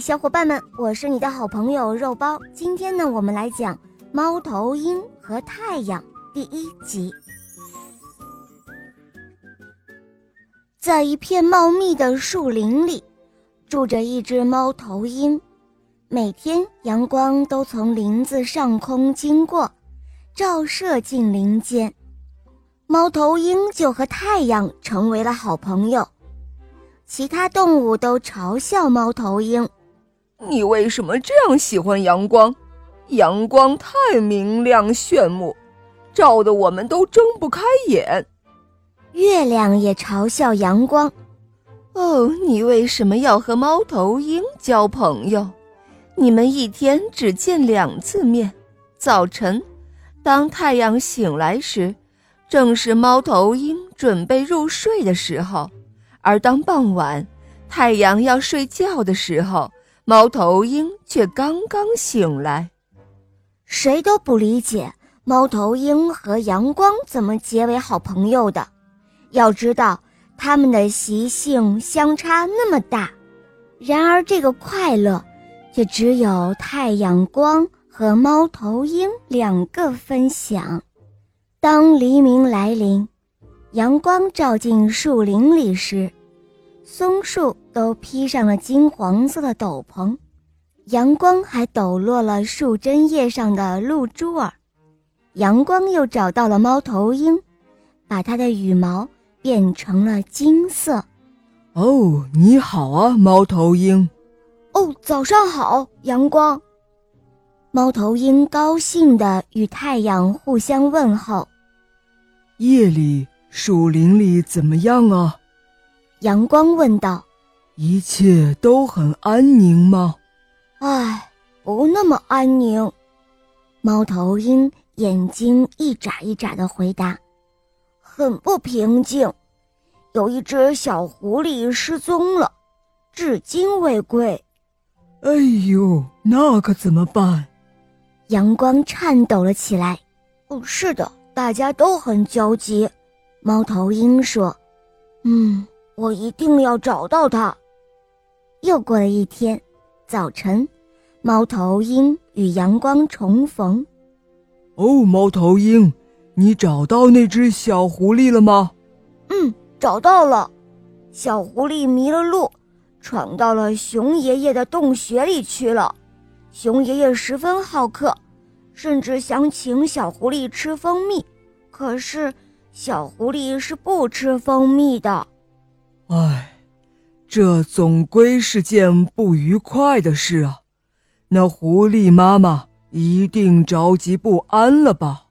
小伙伴们，我是你的好朋友肉包。今天呢，我们来讲《猫头鹰和太阳》第一集。在一片茂密的树林里，住着一只猫头鹰。每天阳光都从林子上空经过，照射进林间，猫头鹰就和太阳成为了好朋友。其他动物都嘲笑猫头鹰：“你为什么这样喜欢阳光？阳光太明亮炫目，照得我们都睁不开眼。”月亮也嘲笑阳光：“哦，你为什么要和猫头鹰交朋友？你们一天只见两次面，早晨，当太阳醒来时，正是猫头鹰准备入睡的时候。”而当傍晚，太阳要睡觉的时候，猫头鹰却刚刚醒来。谁都不理解猫头鹰和阳光怎么结为好朋友的。要知道，它们的习性相差那么大。然而，这个快乐却只有太阳光和猫头鹰两个分享。当黎明来临，阳光照进树林里时，松树都披上了金黄色的斗篷，阳光还抖落了树针叶上的露珠儿。阳光又找到了猫头鹰，把它的羽毛变成了金色。哦，你好啊，猫头鹰。哦，早上好，阳光。猫头鹰高兴地与太阳互相问候。夜里树林里怎么样啊？阳光问道：“一切都很安宁吗？”“唉，不那么安宁。”猫头鹰眼睛一眨一眨的回答：“很不平静。有一只小狐狸失踪了，至今未归。”“哎呦，那可怎么办？”阳光颤抖了起来。“哦，是的，大家都很焦急。”猫头鹰说：“嗯。”我一定要找到它。又过了一天，早晨，猫头鹰与阳光重逢。哦，猫头鹰，你找到那只小狐狸了吗？嗯，找到了。小狐狸迷了路，闯到了熊爷爷的洞穴里去了。熊爷爷十分好客，甚至想请小狐狸吃蜂蜜，可是小狐狸是不吃蜂蜜的。这总归是件不愉快的事啊！那狐狸妈妈一定着急不安了吧？